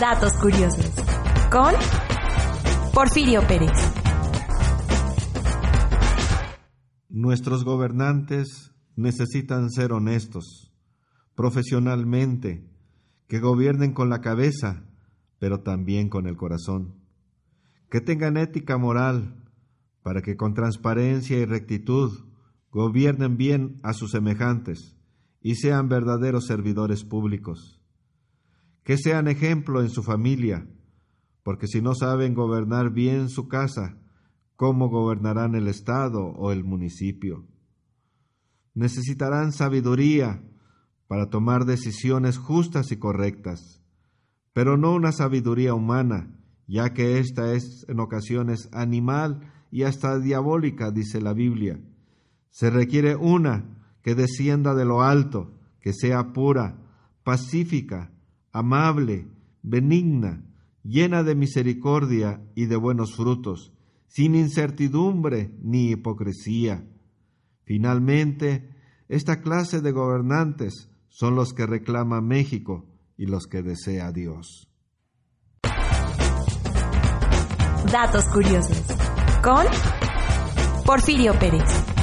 Datos curiosos. Con Porfirio Pérez. Nuestros gobernantes necesitan ser honestos, profesionalmente, que gobiernen con la cabeza, pero también con el corazón, que tengan ética moral, para que con transparencia y rectitud gobiernen bien a sus semejantes y sean verdaderos servidores públicos. Que sean ejemplo en su familia, porque si no saben gobernar bien su casa, ¿cómo gobernarán el Estado o el municipio? Necesitarán sabiduría para tomar decisiones justas y correctas, pero no una sabiduría humana, ya que ésta es en ocasiones animal y hasta diabólica, dice la Biblia. Se requiere una que descienda de lo alto, que sea pura, pacífica, amable, benigna, llena de misericordia y de buenos frutos, sin incertidumbre ni hipocresía. Finalmente, esta clase de gobernantes son los que reclama México y los que desea Dios. Datos curiosos con Porfirio Pérez.